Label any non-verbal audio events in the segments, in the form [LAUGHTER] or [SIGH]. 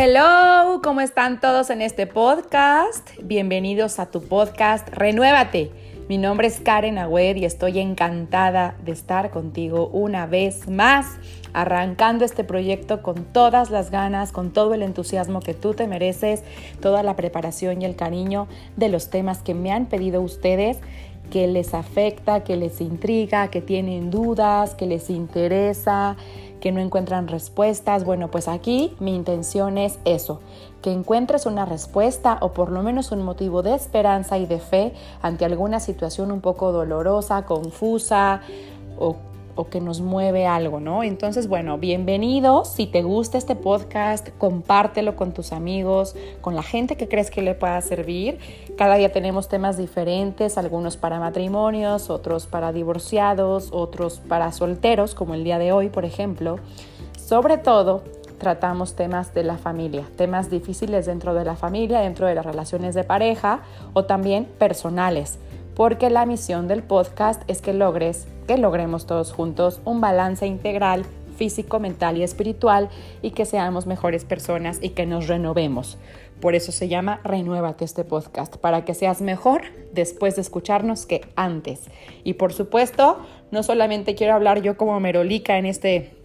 Hello, ¿cómo están todos en este podcast? Bienvenidos a tu podcast Renuévate. Mi nombre es Karen Agüed y estoy encantada de estar contigo una vez más, arrancando este proyecto con todas las ganas, con todo el entusiasmo que tú te mereces, toda la preparación y el cariño de los temas que me han pedido ustedes que les afecta, que les intriga, que tienen dudas, que les interesa, que no encuentran respuestas. Bueno, pues aquí mi intención es eso, que encuentres una respuesta o por lo menos un motivo de esperanza y de fe ante alguna situación un poco dolorosa, confusa o o que nos mueve algo, ¿no? Entonces, bueno, bienvenidos. Si te gusta este podcast, compártelo con tus amigos, con la gente que crees que le pueda servir. Cada día tenemos temas diferentes, algunos para matrimonios, otros para divorciados, otros para solteros, como el día de hoy, por ejemplo. Sobre todo, tratamos temas de la familia, temas difíciles dentro de la familia, dentro de las relaciones de pareja o también personales porque la misión del podcast es que logres, que logremos todos juntos un balance integral físico, mental y espiritual y que seamos mejores personas y que nos renovemos. Por eso se llama Renuévate este podcast, para que seas mejor después de escucharnos que antes. Y por supuesto, no solamente quiero hablar yo como merolica en este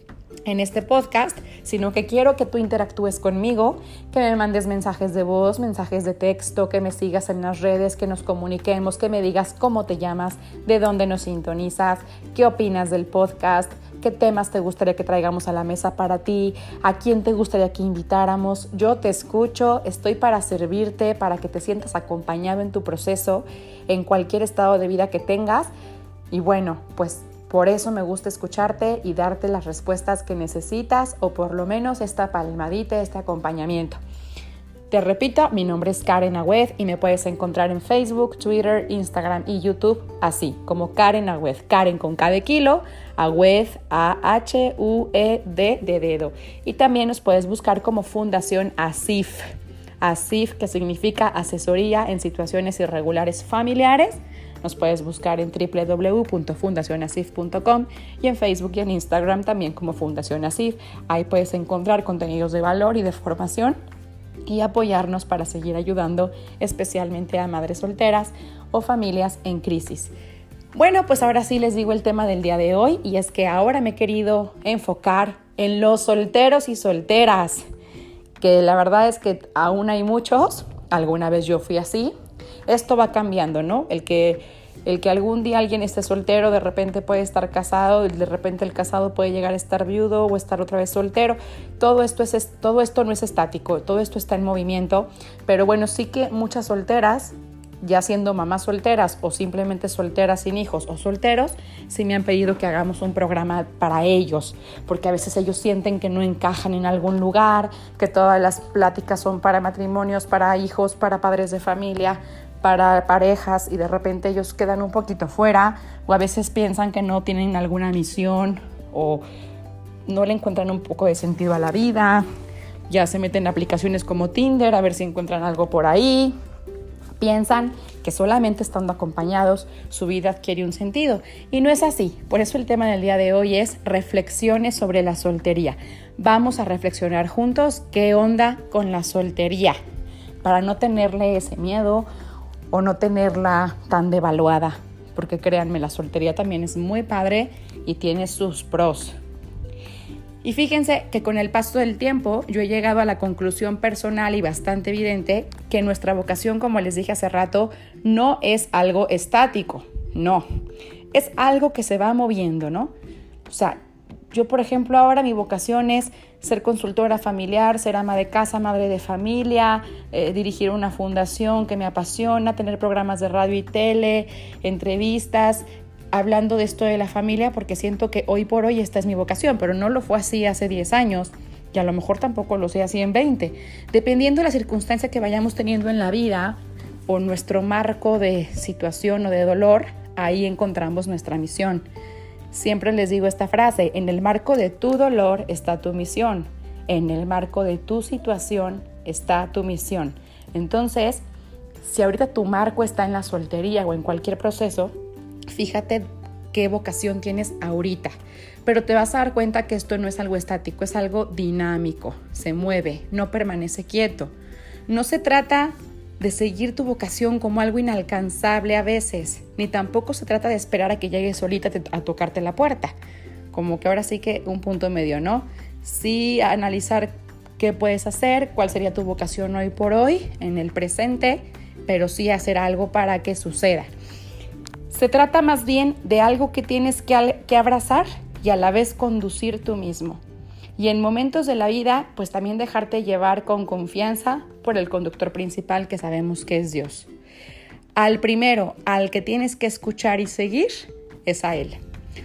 en este podcast, sino que quiero que tú interactúes conmigo, que me mandes mensajes de voz, mensajes de texto, que me sigas en las redes, que nos comuniquemos, que me digas cómo te llamas, de dónde nos sintonizas, qué opinas del podcast, qué temas te gustaría que traigamos a la mesa para ti, a quién te gustaría que invitáramos. Yo te escucho, estoy para servirte, para que te sientas acompañado en tu proceso, en cualquier estado de vida que tengas. Y bueno, pues por eso me gusta escucharte y darte las respuestas que necesitas o por lo menos esta palmadita, este acompañamiento. Te repito, mi nombre es Karen Agüed y me puedes encontrar en Facebook, Twitter, Instagram y YouTube así, como Karen Agüed. Karen con K de kilo, Agüed A-H-U-E-D de dedo. Y también nos puedes buscar como Fundación ASIF. ASIF que significa Asesoría en Situaciones Irregulares Familiares nos puedes buscar en www.fundacionasif.com y en Facebook y en Instagram también como Fundación Asif. Ahí puedes encontrar contenidos de valor y de formación y apoyarnos para seguir ayudando especialmente a madres solteras o familias en crisis. Bueno, pues ahora sí les digo el tema del día de hoy y es que ahora me he querido enfocar en los solteros y solteras, que la verdad es que aún hay muchos, alguna vez yo fui así, esto va cambiando, ¿no? El que, el que algún día alguien esté soltero, de repente puede estar casado, de repente el casado puede llegar a estar viudo o estar otra vez soltero. Todo esto, es, todo esto no es estático, todo esto está en movimiento, pero bueno, sí que muchas solteras ya siendo mamás solteras o simplemente solteras sin hijos o solteros, sí me han pedido que hagamos un programa para ellos, porque a veces ellos sienten que no encajan en algún lugar, que todas las pláticas son para matrimonios, para hijos, para padres de familia, para parejas y de repente ellos quedan un poquito fuera o a veces piensan que no tienen alguna misión o no le encuentran un poco de sentido a la vida. Ya se meten en aplicaciones como Tinder a ver si encuentran algo por ahí. Piensan que solamente estando acompañados su vida adquiere un sentido. Y no es así. Por eso el tema del día de hoy es reflexiones sobre la soltería. Vamos a reflexionar juntos qué onda con la soltería para no tenerle ese miedo o no tenerla tan devaluada, porque créanme, la soltería también es muy padre y tiene sus pros. Y fíjense que con el paso del tiempo yo he llegado a la conclusión personal y bastante evidente que nuestra vocación, como les dije hace rato, no es algo estático, no, es algo que se va moviendo, ¿no? O sea, yo, por ejemplo, ahora mi vocación es ser consultora familiar, ser ama de casa, madre de familia, eh, dirigir una fundación que me apasiona, tener programas de radio y tele, entrevistas, hablando de esto de la familia, porque siento que hoy por hoy esta es mi vocación, pero no lo fue así hace 10 años y a lo mejor tampoco lo sé así en 20. Dependiendo de la circunstancia que vayamos teniendo en la vida o nuestro marco de situación o de dolor, ahí encontramos nuestra misión. Siempre les digo esta frase, en el marco de tu dolor está tu misión, en el marco de tu situación está tu misión. Entonces, si ahorita tu marco está en la soltería o en cualquier proceso, fíjate qué vocación tienes ahorita. Pero te vas a dar cuenta que esto no es algo estático, es algo dinámico, se mueve, no permanece quieto. No se trata de seguir tu vocación como algo inalcanzable a veces, ni tampoco se trata de esperar a que llegue solita a tocarte la puerta. Como que ahora sí que un punto medio, ¿no? Sí analizar qué puedes hacer, cuál sería tu vocación hoy por hoy, en el presente, pero sí hacer algo para que suceda. Se trata más bien de algo que tienes que, que abrazar y a la vez conducir tú mismo. Y en momentos de la vida, pues también dejarte llevar con confianza por el conductor principal que sabemos que es Dios. Al primero, al que tienes que escuchar y seguir, es a Él.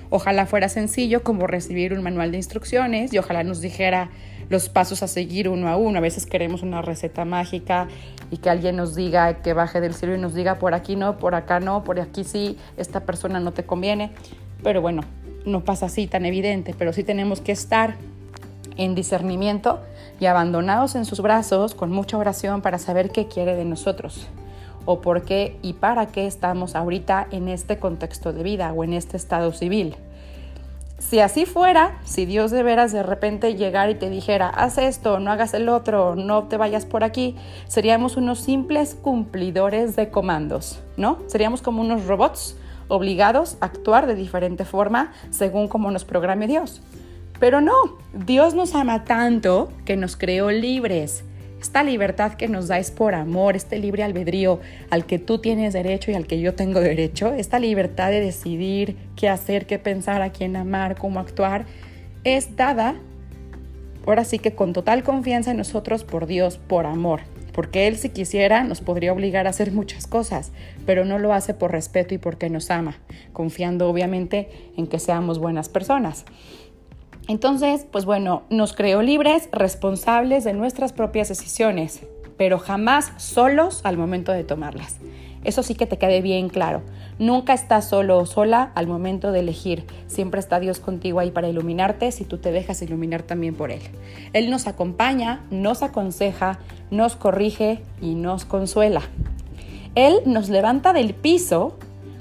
Ojalá fuera sencillo como recibir un manual de instrucciones y ojalá nos dijera los pasos a seguir uno a uno. A veces queremos una receta mágica y que alguien nos diga que baje del cielo y nos diga por aquí no, por acá no, por aquí sí, esta persona no te conviene. Pero bueno, no pasa así tan evidente, pero sí tenemos que estar en discernimiento y abandonados en sus brazos con mucha oración para saber qué quiere de nosotros o por qué y para qué estamos ahorita en este contexto de vida o en este estado civil. Si así fuera, si Dios de veras de repente llegara y te dijera, haz esto, no hagas el otro, no te vayas por aquí, seríamos unos simples cumplidores de comandos, ¿no? Seríamos como unos robots obligados a actuar de diferente forma según como nos programe Dios. Pero no, Dios nos ama tanto que nos creó libres. Esta libertad que nos da es por amor, este libre albedrío al que tú tienes derecho y al que yo tengo derecho, esta libertad de decidir qué hacer, qué pensar, a quién amar, cómo actuar, es dada, ahora sí que con total confianza en nosotros por Dios, por amor. Porque Él si quisiera nos podría obligar a hacer muchas cosas, pero no lo hace por respeto y porque nos ama, confiando obviamente en que seamos buenas personas. Entonces, pues bueno, nos creó libres, responsables de nuestras propias decisiones, pero jamás solos al momento de tomarlas. Eso sí que te quede bien claro. Nunca estás solo o sola al momento de elegir. Siempre está Dios contigo ahí para iluminarte si tú te dejas iluminar también por Él. Él nos acompaña, nos aconseja, nos corrige y nos consuela. Él nos levanta del piso,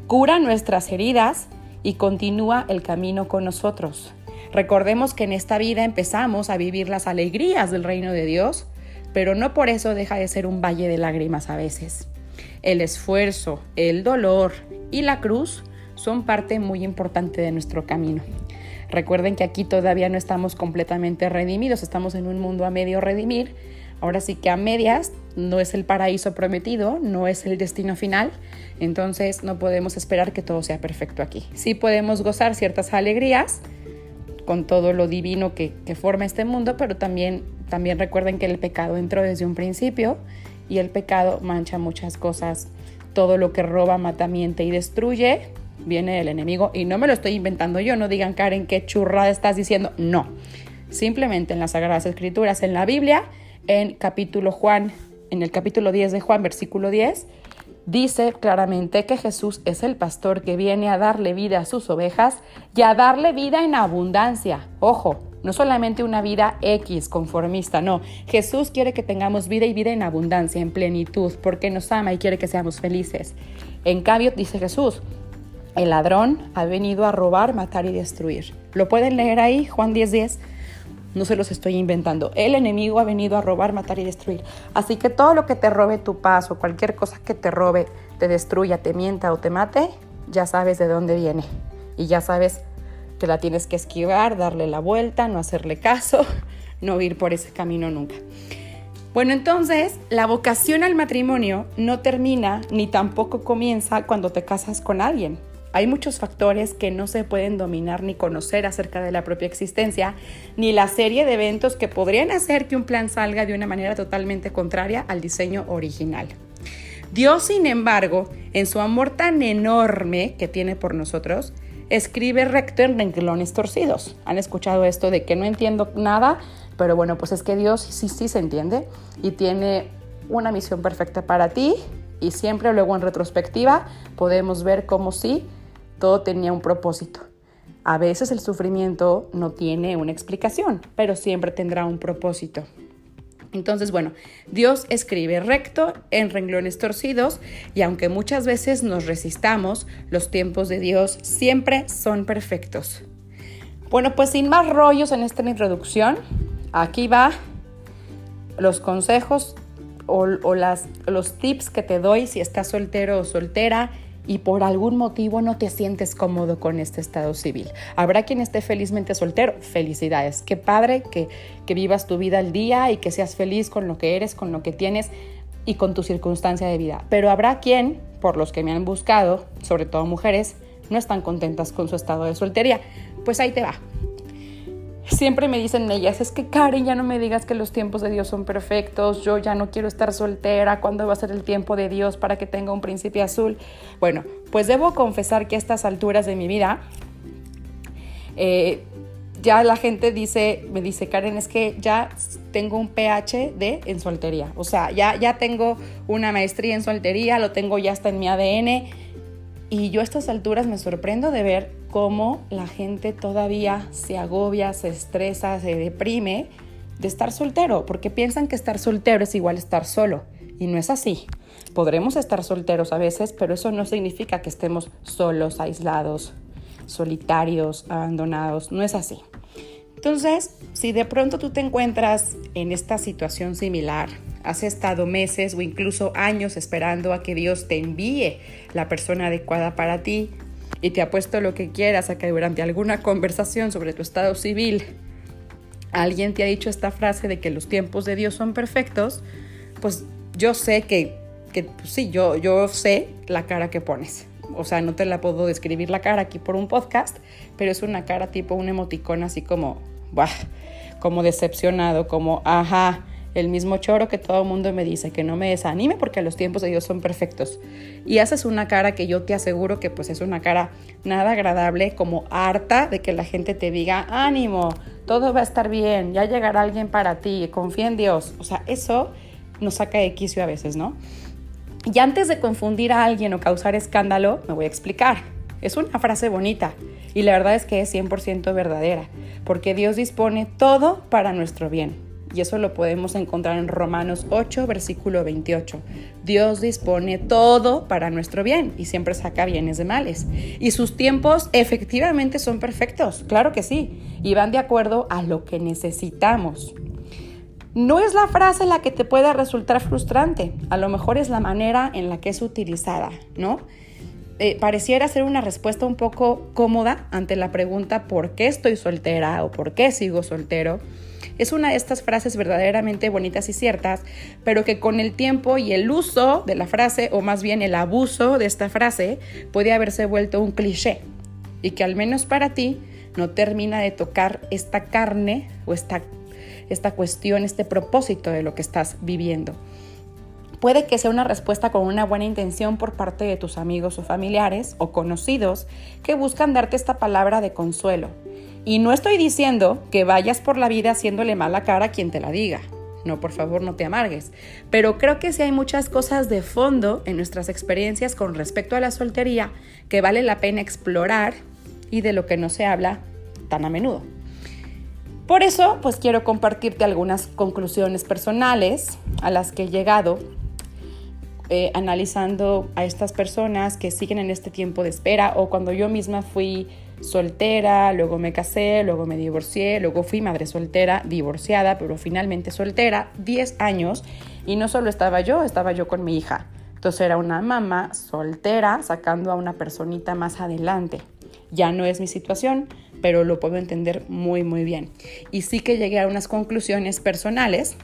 cura nuestras heridas y continúa el camino con nosotros. Recordemos que en esta vida empezamos a vivir las alegrías del reino de Dios, pero no por eso deja de ser un valle de lágrimas a veces. El esfuerzo, el dolor y la cruz son parte muy importante de nuestro camino. Recuerden que aquí todavía no estamos completamente redimidos, estamos en un mundo a medio redimir. Ahora sí que a medias no es el paraíso prometido, no es el destino final, entonces no podemos esperar que todo sea perfecto aquí. Sí podemos gozar ciertas alegrías, con todo lo divino que, forma este mundo, pero también, también recuerden que el pecado entró desde un principio y el pecado mancha muchas cosas. Todo lo que roba, mata, miente y destruye viene del enemigo y no me lo estoy inventando yo, no digan Karen qué churrada estás diciendo, no. Simplemente en las Sagradas Escrituras, en la Biblia, en capítulo Juan, en el capítulo 10 de Juan, versículo 10, dice claramente que Jesús es el pastor que viene a darle vida a sus ovejas y a darle vida en abundancia. Ojo, no solamente una vida X conformista, no. Jesús quiere que tengamos vida y vida en abundancia, en plenitud, porque nos ama y quiere que seamos felices. En cambio, dice Jesús, el ladrón ha venido a robar, matar y destruir. ¿Lo pueden leer ahí, Juan 10:10? 10? No se los estoy inventando. El enemigo ha venido a robar, matar y destruir. Así que todo lo que te robe tu paz o cualquier cosa que te robe, te destruya, te mienta o te mate, ya sabes de dónde viene. Y ya sabes que la tienes que esquivar, darle la vuelta, no hacerle caso, [LAUGHS] no ir por ese camino nunca. Bueno, entonces la vocación al matrimonio no termina ni tampoco comienza cuando te casas con alguien. Hay muchos factores que no se pueden dominar ni conocer acerca de la propia existencia, ni la serie de eventos que podrían hacer que un plan salga de una manera totalmente contraria al diseño original. Dios, sin embargo, en su amor tan enorme que tiene por nosotros, escribe recto en renglones torcidos. ¿Han escuchado esto de que no entiendo nada? Pero bueno, pues es que Dios sí, sí se entiende y tiene una misión perfecta para ti y siempre luego en retrospectiva podemos ver cómo sí todo tenía un propósito. A veces el sufrimiento no tiene una explicación, pero siempre tendrá un propósito. Entonces, bueno, Dios escribe recto en renglones torcidos y aunque muchas veces nos resistamos, los tiempos de Dios siempre son perfectos. Bueno, pues sin más rollos en esta introducción, aquí va los consejos o, las, los tips que te doy si estás soltero o soltera y por algún motivo no te sientes cómodo con este estado civil. Habrá quien esté felizmente soltero. Felicidades. Qué padre que, que vivas tu vida al día y que seas feliz con lo que eres, con lo que tienes y con tu circunstancia de vida. Pero habrá quien, por los que me han buscado, sobre todo mujeres, no están contentas con su estado de soltería. Pues ahí te va siempre me dicen ellas, es que Karen, ya no me digas que los tiempos de Dios son perfectos, yo ya no quiero estar soltera, ¿cuándo va a ser el tiempo de Dios para que tenga un príncipe azul? Bueno, pues debo confesar que a estas alturas de mi vida, eh, ya la gente dice, me dice, Karen, es que ya tengo un PhD en soltería, o sea, ya, ya tengo una maestría en soltería, lo tengo ya hasta en mi ADN, y yo a estas alturas me sorprendo de ver cómo la gente todavía se agobia, se estresa, se deprime de estar soltero, porque piensan que estar soltero es igual estar solo. Y no es así. Podremos estar solteros a veces, pero eso no significa que estemos solos, aislados, solitarios, abandonados. No es así. Entonces, si de pronto tú te encuentras en esta situación similar, has estado meses o incluso años esperando a que Dios te envíe la persona adecuada para ti y te apuesto lo que quieras a que durante alguna conversación sobre tu estado civil alguien te ha dicho esta frase de que los tiempos de Dios son perfectos, pues yo sé que, que pues sí, yo, yo sé la cara que pones. O sea, no te la puedo describir la cara aquí por un podcast, pero es una cara tipo un emoticón así como, bah, como decepcionado, como, ajá, el mismo choro que todo el mundo me dice, que no me desanime porque los tiempos de Dios son perfectos. Y haces una cara que yo te aseguro que pues es una cara nada agradable, como harta de que la gente te diga, ánimo, todo va a estar bien, ya llegará alguien para ti, confía en Dios. O sea, eso nos saca de quicio a veces, ¿no? Y antes de confundir a alguien o causar escándalo, me voy a explicar. Es una frase bonita y la verdad es que es 100% verdadera, porque Dios dispone todo para nuestro bien. Y eso lo podemos encontrar en Romanos 8, versículo 28. Dios dispone todo para nuestro bien y siempre saca bienes de males. Y sus tiempos efectivamente son perfectos, claro que sí, y van de acuerdo a lo que necesitamos. No es la frase la que te pueda resultar frustrante, a lo mejor es la manera en la que es utilizada, ¿no? Eh, pareciera ser una respuesta un poco cómoda ante la pregunta ¿por qué estoy soltera o por qué sigo soltero? Es una de estas frases verdaderamente bonitas y ciertas, pero que con el tiempo y el uso de la frase, o más bien el abuso de esta frase, puede haberse vuelto un cliché y que al menos para ti no termina de tocar esta carne o esta, esta cuestión, este propósito de lo que estás viviendo. Puede que sea una respuesta con una buena intención por parte de tus amigos o familiares o conocidos que buscan darte esta palabra de consuelo, y no estoy diciendo que vayas por la vida haciéndole mala cara a quien te la diga. No, por favor, no te amargues. Pero creo que sí hay muchas cosas de fondo en nuestras experiencias con respecto a la soltería que vale la pena explorar y de lo que no se habla tan a menudo. Por eso, pues quiero compartirte algunas conclusiones personales a las que he llegado eh, analizando a estas personas que siguen en este tiempo de espera o cuando yo misma fui soltera, luego me casé, luego me divorcié, luego fui madre soltera, divorciada, pero finalmente soltera, 10 años, y no solo estaba yo, estaba yo con mi hija. Entonces era una mamá soltera sacando a una personita más adelante. Ya no es mi situación, pero lo puedo entender muy, muy bien. Y sí que llegué a unas conclusiones personales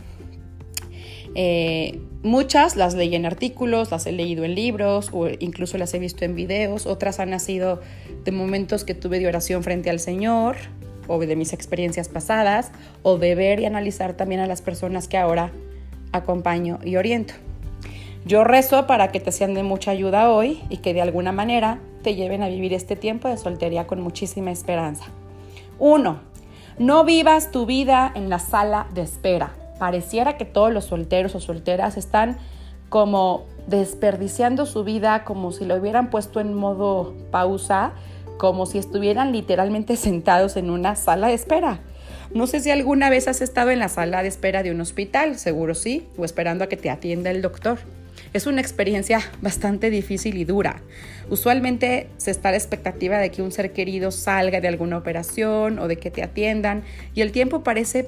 eh, muchas las leí en artículos, las he leído en libros o incluso las he visto en videos. Otras han nacido de momentos que tuve de oración frente al Señor o de mis experiencias pasadas o de ver y analizar también a las personas que ahora acompaño y oriento. Yo rezo para que te sean de mucha ayuda hoy y que de alguna manera te lleven a vivir este tiempo de soltería con muchísima esperanza. 1. No vivas tu vida en la sala de espera pareciera que todos los solteros o solteras están como desperdiciando su vida, como si lo hubieran puesto en modo pausa, como si estuvieran literalmente [LAUGHS] sentados en una sala de espera. No sé si alguna vez has estado en la sala de espera de un hospital, seguro sí, o esperando a que te atienda el doctor. Es una experiencia bastante difícil y dura. Usualmente se está a la expectativa de que un ser querido salga de alguna operación o de que te atiendan y el tiempo parece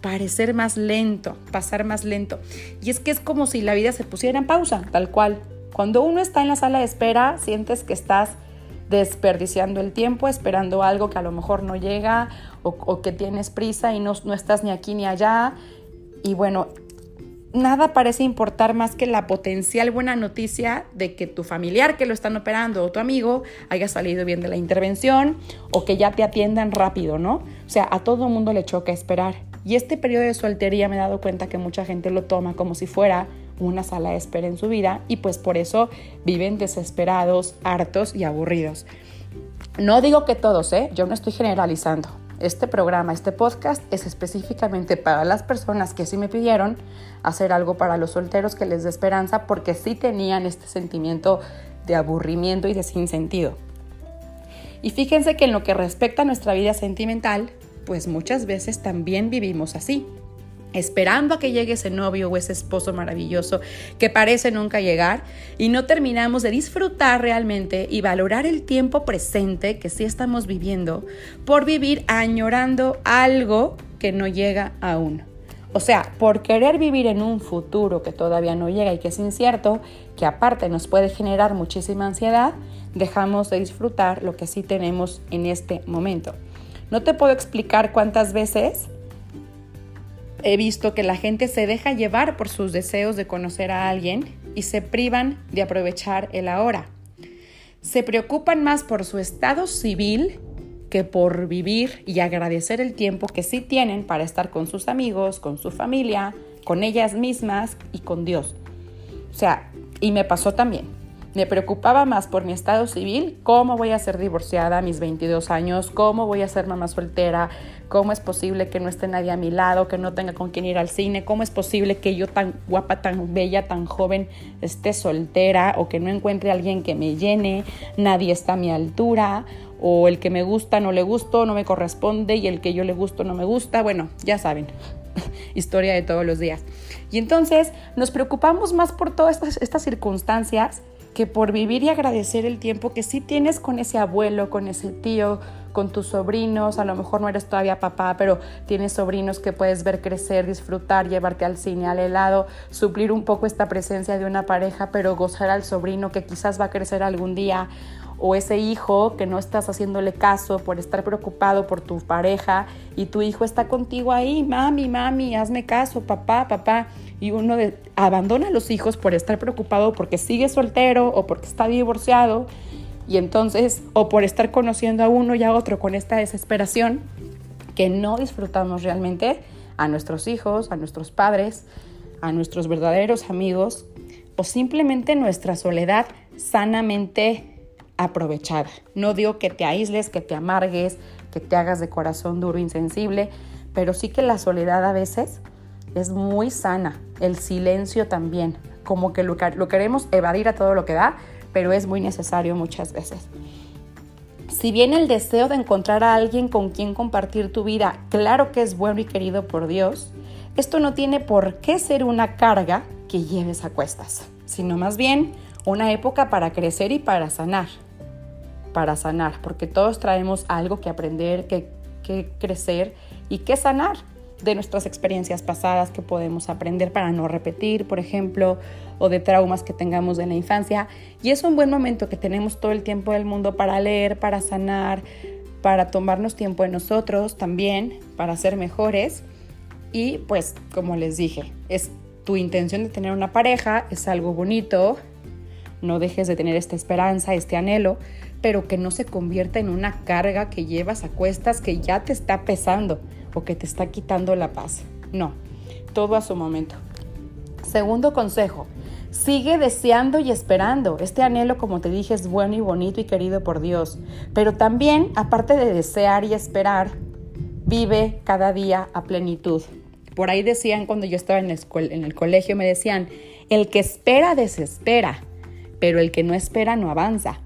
parecer más lento, pasar más lento. Y es que es como si la vida se pusiera en pausa, tal cual. Cuando uno está en la sala de espera, sientes que estás desperdiciando el tiempo, esperando algo que a lo mejor no llega o, que tienes prisa y no, no estás ni aquí ni allá. Y bueno, nada parece importar más que la potencial buena noticia de que tu familiar que lo están operando o tu amigo haya salido bien de la intervención o que ya te atiendan rápido, ¿no? O sea, a todo mundo le choca esperar. Y este periodo de soltería me he dado cuenta que mucha gente lo toma como si fuera una sala de espera en su vida y pues por eso viven desesperados, hartos y aburridos. No digo que todos, ¿eh? Yo no estoy generalizando. Este programa, este podcast es específicamente para las personas que sí me pidieron hacer algo para los solteros que les dé esperanza porque sí tenían este sentimiento de aburrimiento y de sinsentido. Y fíjense que en lo que respecta a nuestra vida sentimental, pues muchas veces también vivimos así esperando a que llegue ese novio o ese esposo maravilloso que parece nunca llegar y no terminamos de disfrutar realmente y valorar el tiempo presente que sí estamos viviendo por vivir añorando algo que no llega aún. O sea, por querer vivir en un futuro que todavía no llega y que es incierto, que aparte nos puede generar muchísima ansiedad, dejamos de disfrutar lo que sí tenemos en este momento. No te puedo explicar cuántas veces he visto que la gente se deja llevar por sus deseos de conocer a alguien y se privan de aprovechar el ahora. Se preocupan más por su estado civil que por vivir y agradecer el tiempo que sí tienen para estar con sus amigos, con su familia, con ellas mismas y con Dios. O sea, y me pasó también. Me preocupaba más por mi estado civil, cómo voy a ser divorciada a mis 22 años, cómo voy a ser mamá soltera, cómo es posible que no esté nadie a mi lado, que no tenga con quién ir al cine, cómo es posible que yo tan guapa, tan bella, tan joven esté soltera o que no encuentre a alguien que me llene, nadie está a mi altura o el que me gusta no le gusto, no me corresponde y el que yo le gusto no me gusta, bueno, ya saben, [LAUGHS] historia de todos los días. Y entonces nos preocupamos más por todas estas, estas circunstancias que por vivir y agradecer el tiempo que sí tienes con ese abuelo, con ese tío, con tus sobrinos, a lo mejor no eres todavía papá, pero tienes sobrinos que puedes ver crecer, disfrutar, llevarte al cine, al helado, suplir un poco esta presencia de una pareja, pero gozar al sobrino que quizás va a crecer algún día, o ese hijo que no estás haciéndole caso por estar preocupado por tu pareja y tu hijo está contigo ahí, mami, mami, hazme caso, papá, papá y uno abandona a los hijos por estar preocupado porque sigue soltero o porque está divorciado y entonces o por estar conociendo a uno y a otro con esta desesperación que no disfrutamos realmente a nuestros hijos, a nuestros padres, a nuestros verdaderos amigos o simplemente nuestra soledad sanamente aprovechada. No digo que te aísles, que te amargues, que te hagas de corazón duro, insensible, pero sí que la soledad a veces es muy sana. El silencio también, como que lo, queremos evadir a todo lo que da, pero es muy necesario muchas veces. Si bien el deseo de encontrar a alguien con quien compartir tu vida, claro que es bueno y querido por Dios, esto no tiene por qué ser una carga que lleves a cuestas, sino más bien una época para crecer y para sanar. Para sanar, porque todos traemos algo que aprender, que, que crecer y que sanar de nuestras experiencias pasadas que podemos aprender para no repetir, por ejemplo, o de traumas que tengamos de la infancia. Y es un buen momento que tenemos todo el tiempo del mundo para leer, para sanar, para tomarnos tiempo de nosotros también, para ser mejores. Y pues, como les dije, es tu intención de tener una pareja, es algo bonito, no dejes de tener esta esperanza, este anhelo, pero que no se convierta en una carga que llevas a cuestas que ya te está pesando o que te está quitando la paz. No, todo a su momento. Segundo consejo, sigue deseando y esperando. Este anhelo, como te dije, es bueno y bonito y querido por Dios. Pero también, aparte de desear y esperar, vive cada día a plenitud. Por ahí decían cuando yo estaba en el, en el colegio, me decían, el que espera desespera, pero el que no espera no avanza.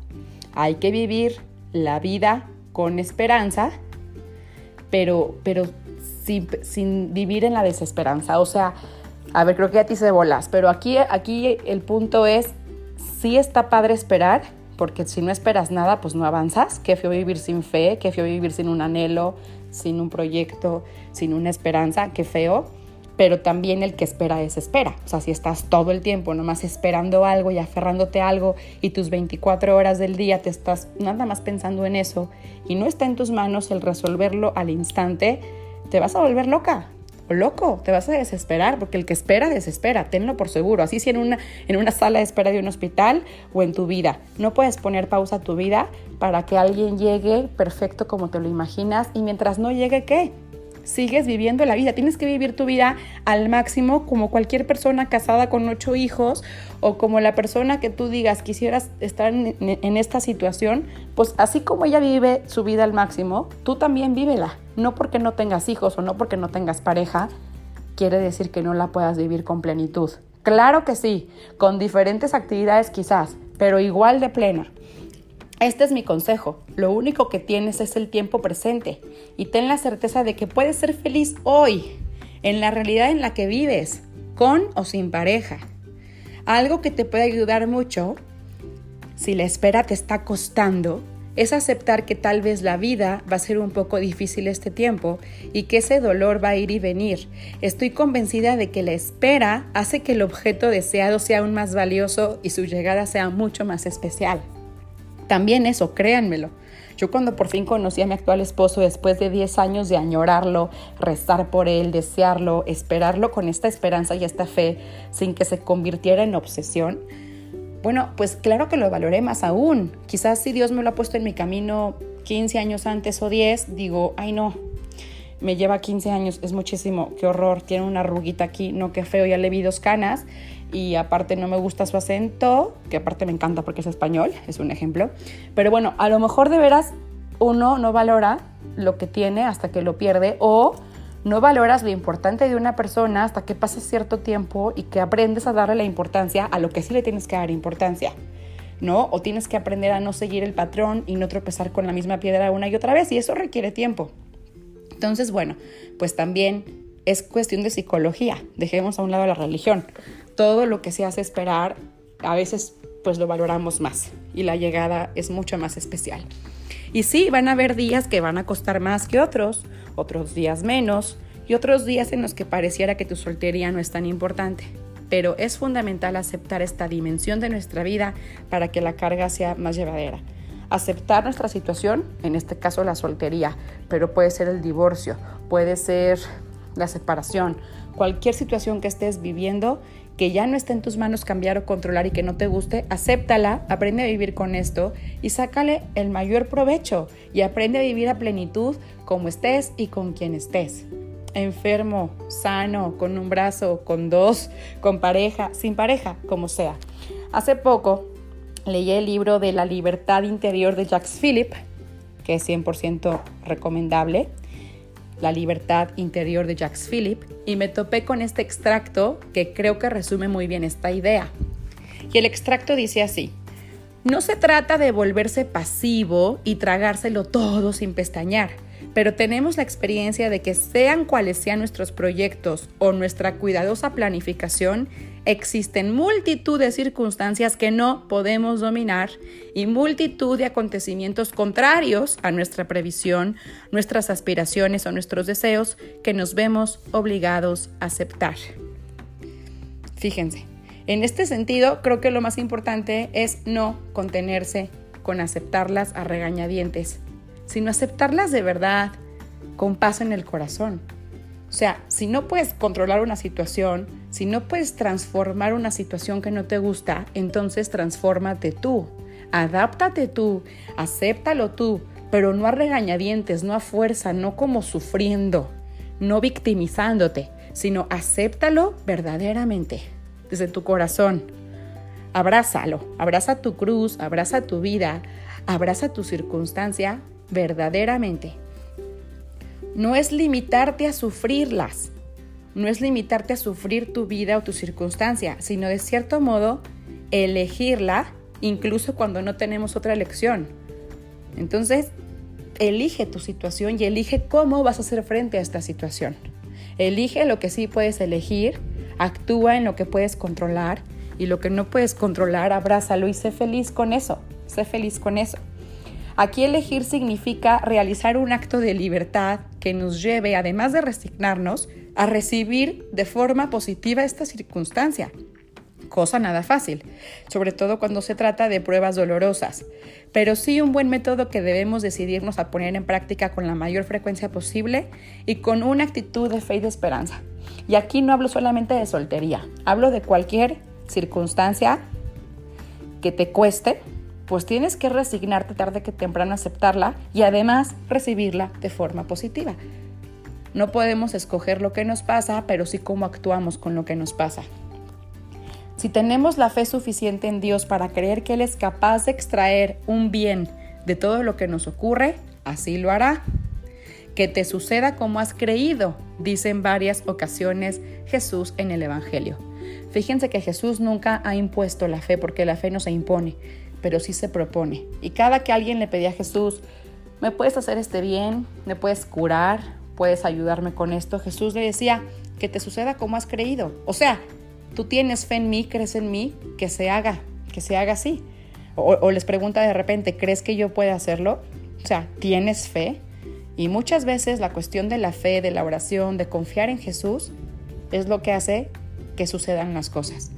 Hay que vivir la vida con esperanza pero, pero sin, vivir en la desesperanza. O sea, a ver, creo que a ti se bolas, pero aquí, aquí el punto es, sí está padre esperar, porque si no esperas nada, pues no avanzas. Qué feo vivir sin fe, qué feo vivir sin un anhelo, sin un proyecto, sin una esperanza, qué feo pero también el que espera desespera. O sea, si estás todo el tiempo nomás esperando algo y aferrándote a algo y tus 24 horas del día te estás nada más pensando en eso y no está en tus manos el resolverlo al instante, te vas a volver loca o loco, te vas a desesperar porque el que espera desespera, tenlo por seguro. Así si en una, en una sala de espera de un hospital o en tu vida. No puedes poner pausa a tu vida para que alguien llegue perfecto como te lo imaginas y mientras no llegue, ¿qué? Sigues viviendo la vida. Tienes que vivir tu vida al máximo como cualquier persona casada con ocho hijos o como la persona que tú digas quisieras estar en, esta situación, pues así como ella vive su vida al máximo, tú también vívela. No porque no tengas hijos o no porque no tengas pareja, quiere decir que no la puedas vivir con plenitud. Claro que sí, con diferentes actividades quizás, pero igual de plena. Este es mi consejo. Lo único que tienes es el tiempo presente y ten la certeza de que puedes ser feliz hoy, en la realidad en la que vives, con o sin pareja. Algo que te puede ayudar mucho, si la espera te está costando, es aceptar que tal vez la vida va a ser un poco difícil este tiempo y que ese dolor va a ir y venir. Estoy convencida de que la espera hace que el objeto deseado sea aún más valioso y su llegada sea mucho más especial. También eso, créanmelo. Yo cuando por fin conocí a mi actual esposo, después de 10 años de añorarlo, rezar por él, desearlo, esperarlo con esta esperanza y esta fe, sin que se convirtiera en obsesión, bueno, pues claro que lo valoré más aún. Quizás si Dios me lo ha puesto en mi camino 15 años antes o 10, digo, ay no, me lleva 15 años, es muchísimo, qué horror, tiene una arruguita aquí, no, qué feo, ya le vi dos canas y aparte no me gusta su acento, que aparte me encanta porque es español, es un ejemplo. Pero bueno, a lo mejor de veras uno no valora lo que tiene hasta que lo pierde o no valoras lo importante de una persona hasta que pasa cierto tiempo y que aprendes a darle la importancia a lo que sí le tienes que dar importancia. ¿No? O tienes que aprender a no seguir el patrón y no tropezar con la misma piedra una y otra vez y eso requiere tiempo. Entonces, bueno, pues también es cuestión de psicología. Dejemos a un lado la religión todo lo que se hace esperar a veces pues lo valoramos más y la llegada es mucho más especial. Y sí, van a haber días que van a costar más que otros, otros días menos y otros días en los que pareciera que tu soltería no es tan importante. Pero es fundamental aceptar esta dimensión de nuestra vida para que la carga sea más llevadera. Aceptar nuestra situación, en este caso la soltería, pero puede ser el divorcio, puede ser la separación, cualquier situación que estés viviendo que ya no está en tus manos cambiar o controlar y que no te guste, acéptala, aprende a vivir con esto y sácale el mayor provecho y aprende a vivir a plenitud como estés y con quien estés. Enfermo, sano, con un brazo, con dos, con pareja, sin pareja, como sea. Hace poco leí el libro de La libertad interior de Jacques Philippe, que es 100% recomendable. La libertad interior de Jacques Philippe y me topé con este extracto que creo que resume muy bien esta idea. Y el extracto dice así, no se trata de volverse pasivo y tragárselo todo sin pestañear, pero tenemos la experiencia de que sean cuales sean nuestros proyectos o nuestra cuidadosa planificación, existen multitud de circunstancias que no podemos dominar y multitud de acontecimientos contrarios a nuestra previsión, nuestras aspiraciones o nuestros deseos que nos vemos obligados a aceptar. Fíjense, en este sentido creo que lo más importante es no contenerse con aceptarlas a regañadientes, sino aceptarlas de verdad, con paz en el corazón. O sea, si no puedes controlar una situación, si no puedes transformar una situación que no te gusta, entonces transfórmate tú, adáptate tú, acéptalo tú, pero no a regañadientes, no a fuerza, no como sufriendo, no victimizándote, sino acéptalo verdaderamente, desde tu corazón. Abrázalo, abraza tu cruz, abraza tu vida, abraza tu circunstancia verdaderamente no es limitarte a sufrirlas, no es limitarte a sufrir tu vida o tu circunstancia, sino de cierto modo elegirla incluso cuando no tenemos otra elección. Entonces, elige tu situación y elige cómo vas a hacer frente a esta situación. Elige lo que sí puedes elegir, actúa en lo que puedes controlar y lo que no puedes controlar, abrázalo y sé feliz con eso. Sé feliz con eso. Aquí elegir significa realizar un acto de libertad que nos lleve, además de resignarnos, a recibir de forma positiva esta circunstancia. Cosa nada fácil, sobre todo cuando se trata de pruebas dolorosas, pero sí un buen método que debemos decidirnos a poner en práctica con la mayor frecuencia posible y con una actitud de fe y de esperanza. Y aquí no hablo solamente de soltería, hablo de cualquier circunstancia que te cueste, pues tienes que resignarte tarde que temprano aceptarla y además recibirla de forma positiva. No podemos escoger lo que nos pasa, pero sí cómo actuamos con lo que nos pasa. Si tenemos la fe suficiente en Dios para creer que Él es capaz de extraer un bien de todo lo que nos ocurre, así lo hará. Que te suceda como has creído, dice en varias ocasiones Jesús en el Evangelio. Fíjense que Jesús nunca ha impuesto la fe porque la fe no se impone, pero sí se propone. Y cada que alguien le pedía a Jesús, ¿me puedes hacer este bien? ¿Me puedes curar? ¿Puedes ayudarme con esto? Jesús le decía, que te suceda como has creído. O sea, tú tienes fe en mí, crees en mí, que se haga, que se haga así. O, les pregunta de repente, ¿crees que yo pueda hacerlo? O sea, ¿tienes fe? Y muchas veces la cuestión de la fe, de la oración, de confiar en Jesús, es lo que hace que sucedan las cosas.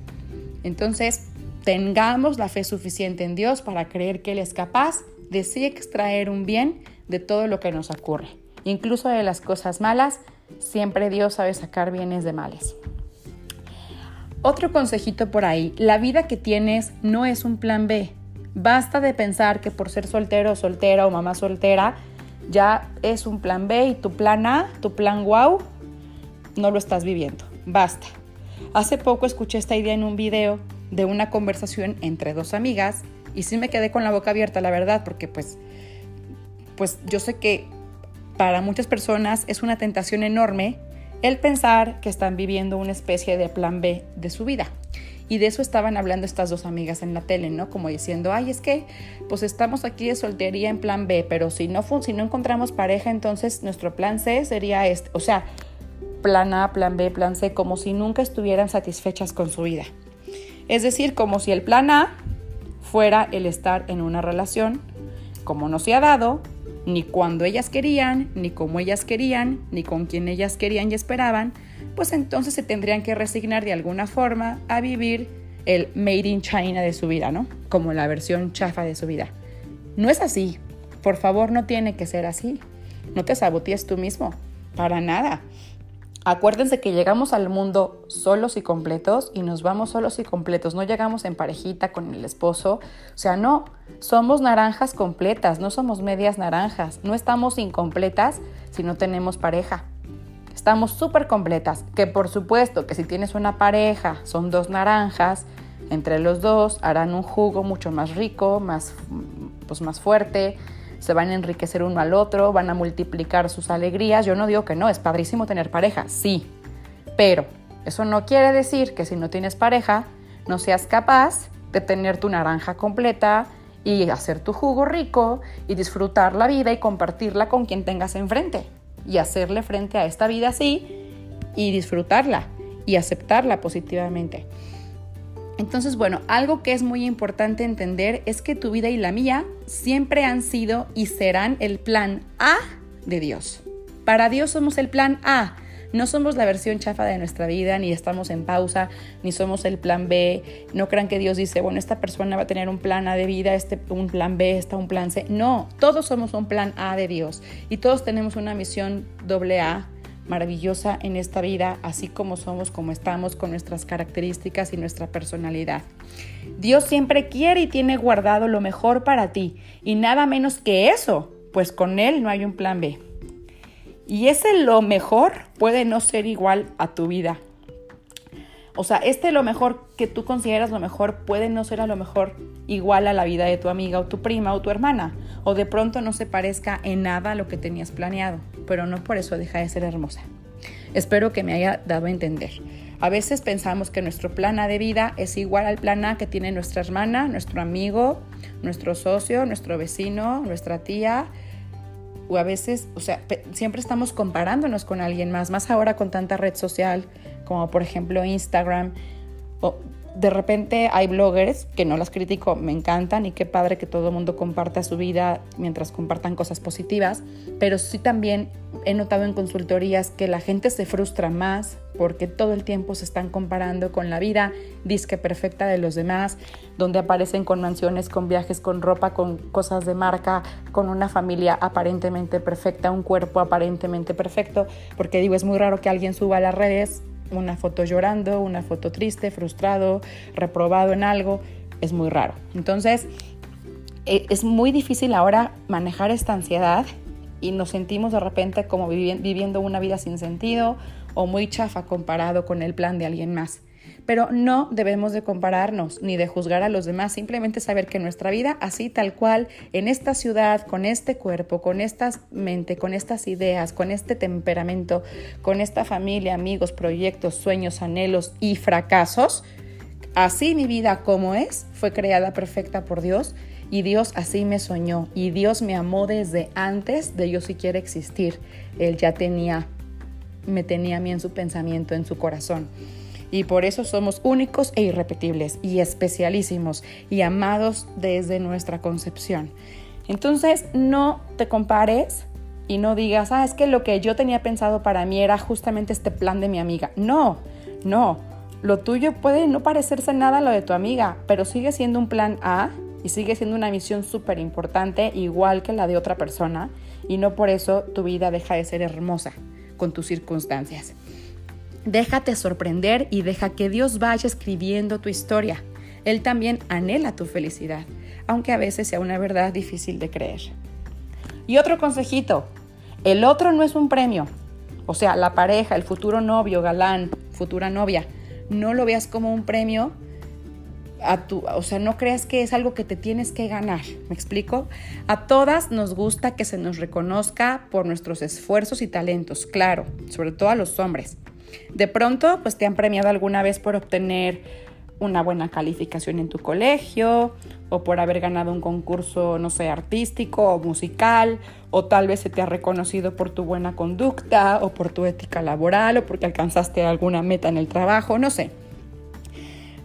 Entonces, tengamos la fe suficiente en Dios para creer que Él es capaz de sí extraer un bien de todo lo que nos ocurre. Incluso de las cosas malas, siempre Dios sabe sacar bienes de males. Otro consejito por ahí, la vida que tienes no es un plan B. Basta de pensar que por ser soltero o soltera o mamá soltera ya es un plan B y tu plan A, tu plan wow, no lo estás viviendo. Basta. Hace poco escuché esta idea en un video de una conversación entre dos amigas y sí me quedé con la boca abierta, la verdad, porque pues, pues yo sé que para muchas personas es una tentación enorme el pensar que están viviendo una especie de plan B de su vida. Y de eso estaban hablando estas dos amigas en la tele, ¿no? Como diciendo, ay, es que pues estamos aquí de soltería en plan B, pero si no, si no encontramos pareja, entonces nuestro plan C sería este. O sea, plan A, plan B, plan C, como si nunca estuvieran satisfechas con su vida. Es decir, como si el plan A fuera el estar en una relación, como no se ha dado, ni cuando ellas querían, ni como ellas querían, ni con quien ellas querían y esperaban, pues entonces se tendrían que resignar de alguna forma a vivir el Made in China de su vida, ¿no? Como la versión chafa de su vida. No es así. Por favor, no tiene que ser así. No te sabotees tú mismo. Para nada. Acuérdense que llegamos al mundo solos y completos y nos vamos solos y completos. No llegamos en parejita con el esposo. O sea, no, somos naranjas completas, no somos medias naranjas. No estamos incompletas si no tenemos pareja. Estamos súper completas. Que por supuesto que si tienes una pareja, son dos naranjas, entre los dos harán un jugo mucho más rico, más, pues más fuerte se van a enriquecer uno al otro, van a multiplicar sus alegrías. Yo no digo que no, es padrísimo tener pareja, sí, pero eso no quiere decir que si no tienes pareja, no seas capaz de tener tu naranja completa y hacer tu jugo rico y disfrutar la vida y compartirla con quien tengas enfrente y hacerle frente a esta vida así y disfrutarla y aceptarla positivamente. Entonces, bueno, algo que es muy importante entender es que tu vida y la mía siempre han sido y serán el plan A de Dios. Para Dios somos el plan A. No somos la versión chafa de nuestra vida, ni estamos en pausa, ni somos el plan B. No crean que Dios dice, bueno, esta persona va a tener un plan A de vida, este un plan B, está un plan C. No, todos somos un plan A de Dios y todos tenemos una misión doble A maravillosa en esta vida, así como somos, como estamos, con nuestras características y nuestra personalidad. Dios siempre quiere y tiene guardado lo mejor para ti, y nada menos que eso, pues con Él no hay un plan B. Y ese lo mejor puede no ser igual a tu vida, o sea, este lo mejor que tú consideras lo mejor puede no ser a lo mejor igual a la vida de tu amiga o tu prima o tu hermana. O de pronto no se parezca en nada a lo que tenías planeado, pero no por eso deja de ser hermosa. Espero que me haya dado a entender. A veces pensamos que nuestro plan A de vida es igual al plan A que tiene nuestra hermana, nuestro amigo, nuestro socio, nuestro vecino, nuestra tía, o a veces, o sea, siempre estamos comparándonos con alguien más, más ahora con tanta red social como por ejemplo Instagram. O de repente hay bloggers que no las critico, me encantan y qué padre que todo el mundo comparta su vida mientras compartan cosas positivas, pero sí también he notado en consultorías que la gente se frustra más porque todo el tiempo se están comparando con la vida disque perfecta de los demás, donde aparecen con mansiones, con viajes, con ropa, con cosas de marca, con una familia aparentemente perfecta, un cuerpo aparentemente perfecto, porque digo, es muy raro que alguien suba a las redes una foto llorando, una foto triste, frustrado, reprobado en algo, es muy raro. Entonces, e, es muy difícil ahora manejar esta ansiedad y nos sentimos de repente como viviendo una vida sin sentido o muy chafa comparado con el plan de alguien más. Pero no debemos de compararnos ni de juzgar a los demás, simplemente saber que nuestra vida así tal cual, en esta ciudad, con este cuerpo, con esta mente, con estas ideas, con este temperamento, con esta familia, amigos, proyectos, sueños, anhelos y fracasos, así mi vida como es, fue creada perfecta por Dios y Dios así me soñó y Dios me amó desde antes de yo siquiera existir. Él ya tenía, me tenía a mí en su pensamiento, en su corazón y por eso somos únicos e irrepetibles y especialísimos y amados desde nuestra concepción. Entonces no te compares y no digas, ah, es que lo que yo tenía pensado para mí era justamente este plan de mi amiga. No, no, lo tuyo puede no parecerse nada a lo de tu amiga, pero sigue siendo un plan A y sigue siendo una misión súper importante, igual que la de otra persona, y no por eso tu vida deja de ser hermosa con tus circunstancias. Déjate sorprender y deja que Dios vaya escribiendo tu historia. Él también anhela tu felicidad, aunque a veces sea una verdad difícil de creer. Y otro consejito, el otro no es un premio. O sea, la pareja, el futuro novio, galán, futura novia, no lo veas como un premio a tu, o sea, no creas que es algo que te tienes que ganar, ¿me explico? A todas nos gusta que se nos reconozca por nuestros esfuerzos y talentos, claro, sobre todo a los hombres. De pronto, pues te han premiado alguna vez por obtener una buena calificación en tu colegio o por haber ganado un concurso, no sé, artístico o musical, o tal vez se te ha reconocido por tu buena conducta o por tu ética laboral o porque alcanzaste alguna meta en el trabajo, no sé.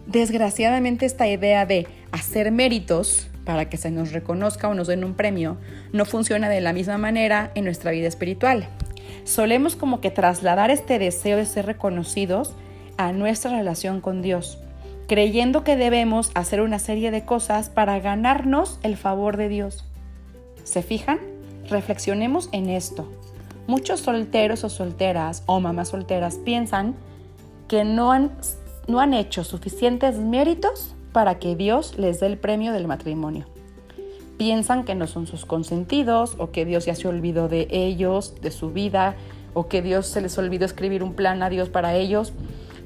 Desgraciadamente esta idea de hacer méritos para que se nos reconozca o nos den un premio no funciona de la misma manera en nuestra vida espiritual solemos como que trasladar este deseo de ser reconocidos a nuestra relación con Dios, creyendo que debemos hacer una serie de cosas para ganarnos el favor de Dios. ¿Se fijan? Reflexionemos en esto. Muchos solteros o solteras o mamás solteras piensan que no han, no han hecho suficientes méritos para que Dios les dé el premio del matrimonio piensan que no son sus consentidos o que Dios ya se olvidó de ellos, de su vida, o que Dios se les olvidó escribir un plan a Dios para ellos.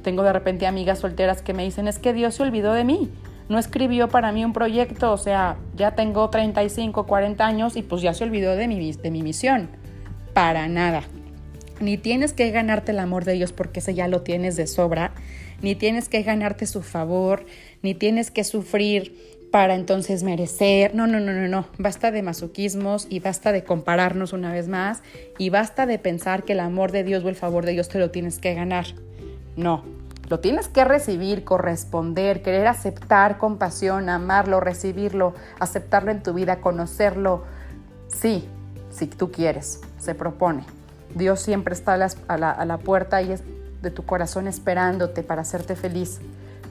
Tengo de repente amigas solteras que me dicen, es que Dios se olvidó de mí, no escribió para mí un proyecto, o sea, ya tengo 35, 40 años y pues ya se olvidó de mi, de mi misión. Para nada. Ni tienes que ganarte el amor de Dios porque ese ya lo tienes de sobra, ni tienes que ganarte su favor, ni tienes que sufrir para entonces merecer. No, no, no, no, no. Basta de masoquismos y basta de compararnos una vez más y basta de pensar que el amor de Dios o el favor de Dios te lo tienes que ganar. No, lo tienes que recibir, corresponder, querer aceptar con pasión, amarlo, recibirlo, aceptarlo en tu vida, conocerlo. Sí, si tú quieres, se propone. Dios siempre está a la, puerta y de tu corazón esperándote para hacerte feliz.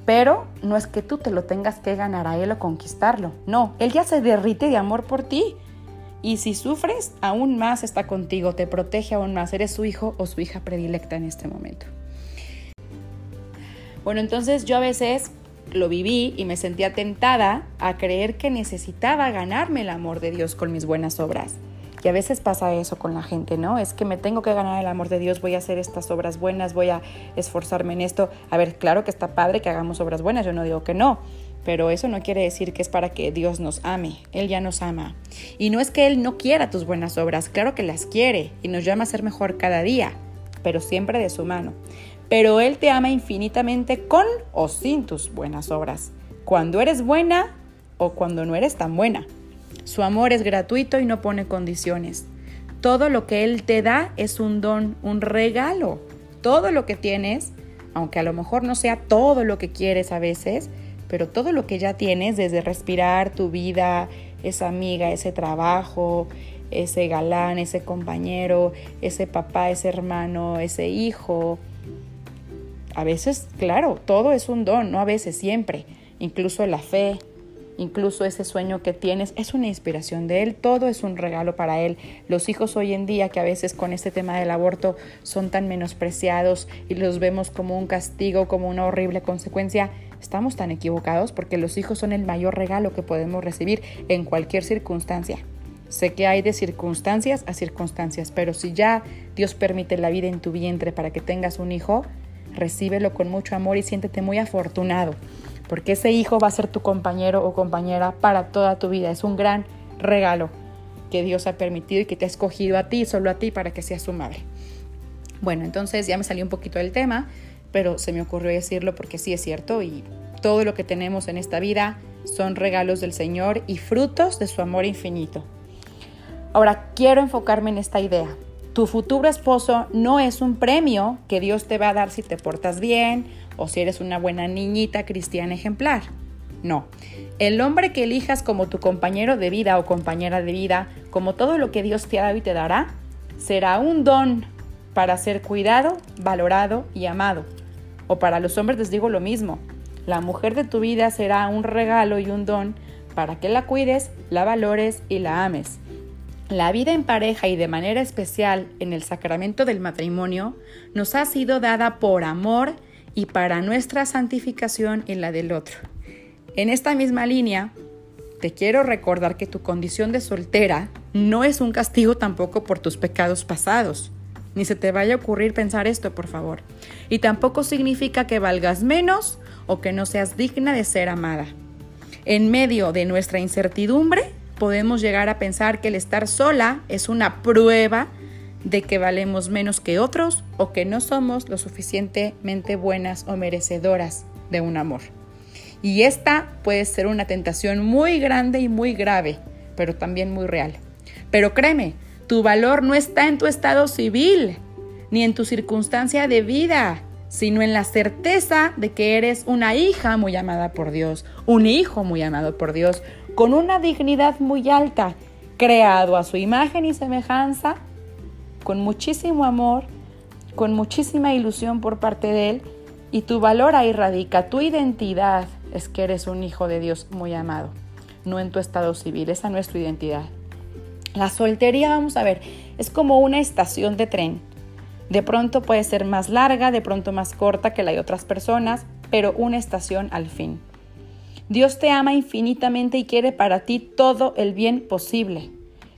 Pero no es que tú te lo tengas que ganar a él o conquistarlo. No, él ya se derrite de amor por ti. Y si sufres, aún más está contigo, te protege aún más. Eres su hijo o su hija predilecta en este momento. Bueno, entonces yo a veces lo viví y me sentía tentada a creer que necesitaba ganarme el amor de Dios con mis buenas obras. Y a veces pasa eso con la gente, ¿no? Es que me tengo que ganar el amor de Dios, voy a hacer estas obras buenas, voy a esforzarme en esto. A ver, claro que está padre que hagamos obras buenas, yo no digo que no, pero eso no quiere decir que es para que Dios nos ame, Él ya nos ama. Y no es que Él no quiera tus buenas obras, claro que las quiere y nos llama a ser mejor cada día, pero siempre de su mano. Pero Él te ama infinitamente con o sin tus buenas obras, cuando eres buena o cuando no eres tan buena. Su amor es gratuito y no pone condiciones. Todo lo que Él te da es un don, un regalo. Todo lo que tienes, aunque a lo mejor no sea todo lo que quieres a veces, pero todo lo que ya tienes, desde respirar tu vida, esa amiga, ese trabajo, ese galán, ese compañero, ese papá, ese hermano, ese hijo. A veces, claro, todo es un don, no a veces, siempre. Incluso la fe, incluso ese sueño que tienes, es una inspiración de Él, todo es un regalo para Él. Los hijos hoy en día que a veces con este tema del aborto son tan menospreciados y los vemos como un castigo, como una horrible consecuencia, estamos tan equivocados porque los hijos son el mayor regalo que podemos recibir en cualquier circunstancia. Sé que hay de circunstancias a circunstancias, pero si ya Dios permite la vida en tu vientre para que tengas un hijo, recíbelo con mucho amor y siéntete muy afortunado, porque ese hijo va a ser tu compañero o compañera para toda tu vida. Es un gran regalo que Dios ha permitido y que te ha escogido a ti, solo a ti, para que seas su madre. Bueno, entonces ya me salió un poquito del tema, pero se me ocurrió decirlo porque sí es cierto y todo lo que tenemos en esta vida son regalos del Señor y frutos de su amor infinito. Ahora, quiero enfocarme en esta idea. Tu futuro esposo no es un premio que Dios te va a dar si te portas bien o si eres una buena niñita cristiana ejemplar. No, el hombre que elijas como tu compañero de vida o compañera de vida, como todo lo que Dios te ha dado y te dará, será un don para ser cuidado, valorado y amado. O para los hombres les digo lo mismo, la mujer de tu vida será un regalo y un don para que la cuides, la valores y la ames. La vida en pareja y de manera especial en el sacramento del matrimonio nos ha sido dada por amor y para nuestra santificación y la del otro. En esta misma línea, te quiero recordar que tu condición de soltera no es un castigo tampoco por tus pecados pasados. Ni se te vaya a ocurrir pensar esto, por favor. Y tampoco significa que valgas menos o que no seas digna de ser amada. En medio de nuestra incertidumbre, podemos llegar a pensar que el estar sola es una prueba de que valemos menos que otros o que no somos lo suficientemente buenas o merecedoras de un amor. Y esta puede ser una tentación muy grande y muy grave, pero también muy real. Pero créeme, tu valor no está en tu estado civil, ni en tu circunstancia de vida, sino en la certeza de que eres una hija muy amada por Dios, un hijo muy amado por Dios, con una dignidad muy alta, creado a su imagen y semejanza, con muchísimo amor, con muchísima ilusión por parte de Él, y tu valor ahí radica, tu identidad es que eres un hijo de Dios muy amado, no en tu estado civil, esa no es tu identidad. La soltería, vamos a ver, es como una estación de tren. De pronto puede ser más larga, de pronto más corta que la de otras personas, pero una estación al fin. Dios te ama infinitamente y quiere para ti todo el bien posible.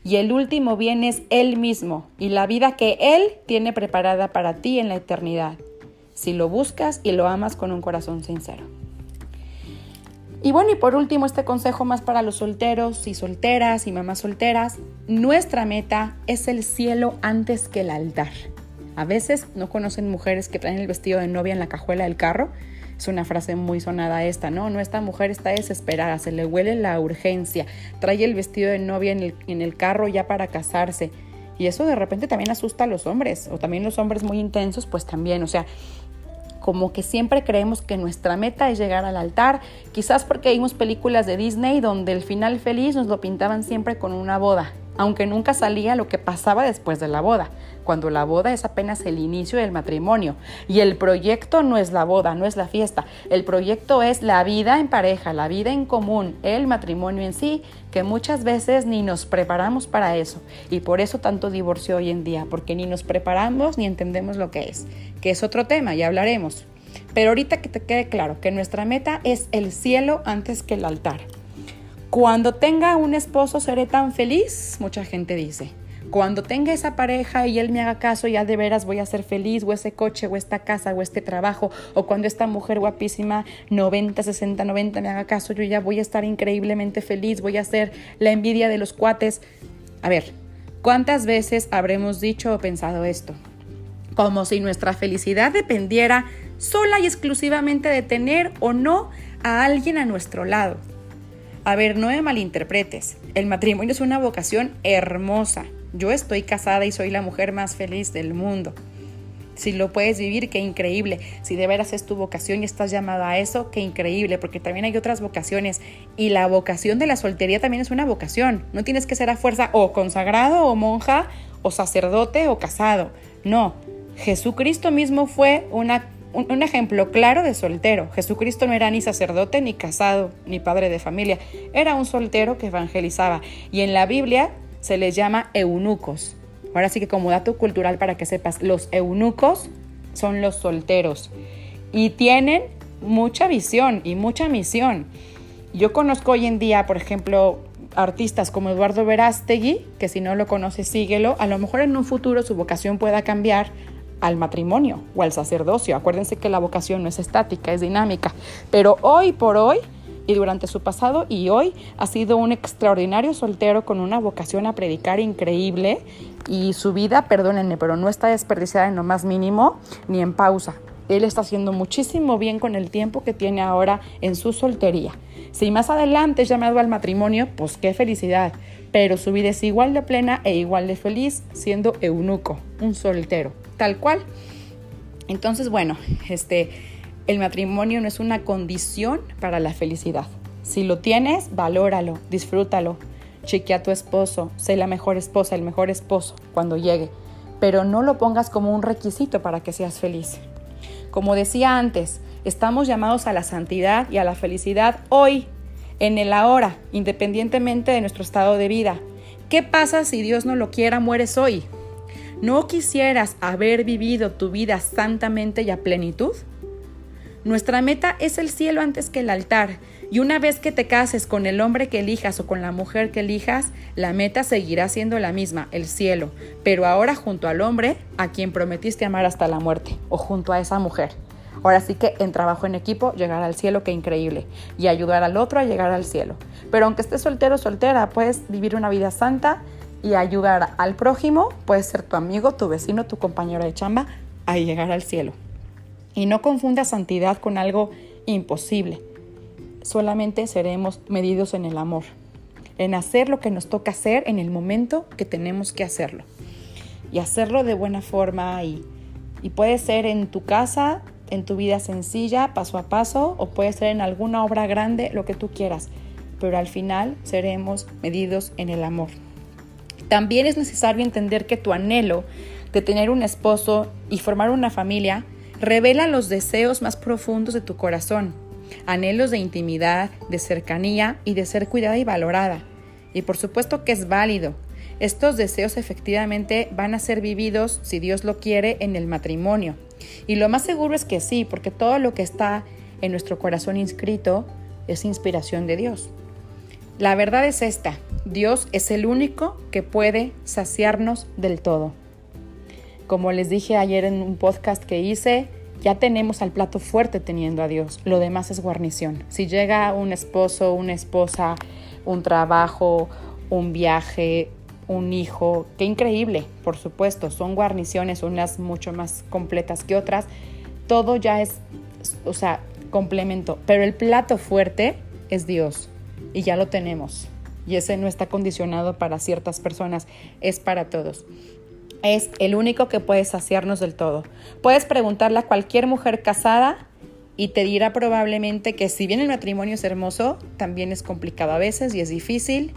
Y el último bien es Él mismo y la vida que Él tiene preparada para ti en la eternidad, si lo buscas y lo amas con un corazón sincero. Y bueno, y por último, este consejo más para los solteros y solteras y mamás solteras, nuestra meta es el cielo antes que el altar. A veces no conocen mujeres que traen el vestido de novia en la cajuela del carro es una frase muy sonada esta, ¿no? No, esta mujer está desesperada, se le huele la urgencia, trae el vestido de novia en el, carro ya para casarse. Y eso de repente también asusta a los hombres, o también los hombres muy intensos, pues también, o sea, como que siempre creemos que nuestra meta es llegar al altar, quizás porque vimos películas de Disney donde el final feliz nos lo pintaban siempre con una boda, aunque nunca salía lo que pasaba después de la boda cuando la boda es apenas el inicio del matrimonio. Y el proyecto no es la boda, no es la fiesta. El proyecto es la vida en pareja, la vida en común, el matrimonio en sí, que muchas veces ni nos preparamos para eso. Y por eso tanto divorcio hoy en día, porque ni nos preparamos ni entendemos lo que es, que es otro tema, ya hablaremos. Pero ahorita que te quede claro que nuestra meta es el cielo antes que el altar. Cuando tenga un esposo seré tan feliz, mucha gente dice. Cuando tenga esa pareja y él me haga caso, ya de veras voy a ser feliz, o ese coche, o esta casa, o este trabajo, o cuando esta mujer guapísima, 90, 60, 90, me haga caso, yo ya voy a estar increíblemente feliz, voy a ser la envidia de los cuates. A ver, ¿cuántas veces habremos dicho o pensado esto? Como si nuestra felicidad dependiera sola y exclusivamente de tener o no a alguien a nuestro lado. A ver, no me malinterpretes. El matrimonio es una vocación hermosa, Yo estoy casada y soy la mujer más feliz del mundo. Si lo puedes vivir, qué increíble. Si de veras es tu vocación y estás llamado a eso, qué increíble, porque también hay otras vocaciones. Y la vocación de la soltería también es una vocación. No tienes que ser a fuerza o consagrado o monja o sacerdote o casado. No, Jesucristo mismo fue una, un, ejemplo claro de soltero. Jesucristo no era ni sacerdote, ni casado, ni padre de familia. Era un soltero que evangelizaba. Y en la Biblia se les llama eunucos. Ahora sí que como dato cultural para que sepas, los eunucos son los solteros y tienen mucha visión y mucha misión. Yo conozco hoy en día, por ejemplo, artistas como Eduardo Verástegui, que si no lo conoces, síguelo. A lo mejor en un futuro su vocación pueda cambiar al matrimonio o al sacerdocio. Acuérdense que la vocación no es estática, es dinámica. Pero hoy por hoy y durante su pasado y hoy ha sido un extraordinario soltero con una vocación a predicar increíble y su vida, perdónenme, pero no está desperdiciada en lo más mínimo ni en pausa. Él está haciendo muchísimo bien con el tiempo que tiene ahora en su soltería. Si más adelante es llamado al matrimonio, pues qué felicidad. Pero su vida es igual de plena e igual de feliz siendo eunuco, un soltero, tal cual. Entonces, bueno, este, el matrimonio no es una condición para la felicidad. Si lo tienes, valóralo, disfrútalo. Chequea a tu esposo, sé la mejor esposa, el mejor esposo cuando llegue, pero no lo pongas como un requisito para que seas feliz. Como decía antes, estamos llamados a la santidad y a la felicidad hoy, en el ahora, independientemente de nuestro estado de vida. ¿Qué pasa si Dios no lo quiera, mueres hoy? ¿No quisieras haber vivido tu vida santamente y a plenitud? Nuestra meta es el cielo antes que el altar. Y una vez que te cases con el hombre que elijas o con la mujer que elijas, la meta seguirá siendo la misma, el cielo, pero ahora junto al hombre a quien prometiste amar hasta la muerte, o junto a esa mujer. Ahora sí que en trabajo en equipo llegar al cielo, qué increíble, y ayudar al otro a llegar al cielo. Pero aunque estés soltero o soltera, puedes vivir una vida santa y ayudar al prójimo, puede ser tu amigo, tu vecino, tu compañero de chamba, a llegar al cielo. Y no confunda santidad con algo imposible. Solamente seremos medidos en el amor, en hacer lo que nos toca hacer en el momento que tenemos que hacerlo. Y hacerlo de buena forma y, y puede ser en tu casa, en tu vida sencilla, paso a paso, o puede ser en alguna obra grande, lo que tú quieras. Pero al final seremos medidos en el amor. También es necesario entender que tu anhelo de tener un esposo y formar una familia Revela los deseos más profundos de tu corazón, anhelos de intimidad, de cercanía y de ser cuidada y valorada. Y por supuesto que es válido. Estos deseos efectivamente van a ser vividos, si Dios lo quiere, en el matrimonio. Y lo más seguro es que sí, porque todo lo que está en nuestro corazón inscrito es inspiración de Dios. La verdad es esta, Dios es el único que puede saciarnos del todo. Como les dije ayer en un podcast que hice, ya tenemos al plato fuerte teniendo a Dios. Lo demás es guarnición. Si llega un esposo, una esposa, un trabajo, un viaje, un hijo, qué increíble, por supuesto, son guarniciones, unas mucho más completas que otras. Todo ya es, o sea, complemento. Pero el plato fuerte es Dios y ya lo tenemos. Y ese no está condicionado para ciertas personas, es para todos es el único que puede saciarnos del todo. Puedes preguntarle a cualquier mujer casada y te dirá probablemente que si bien el matrimonio es hermoso, también es complicado a veces y es difícil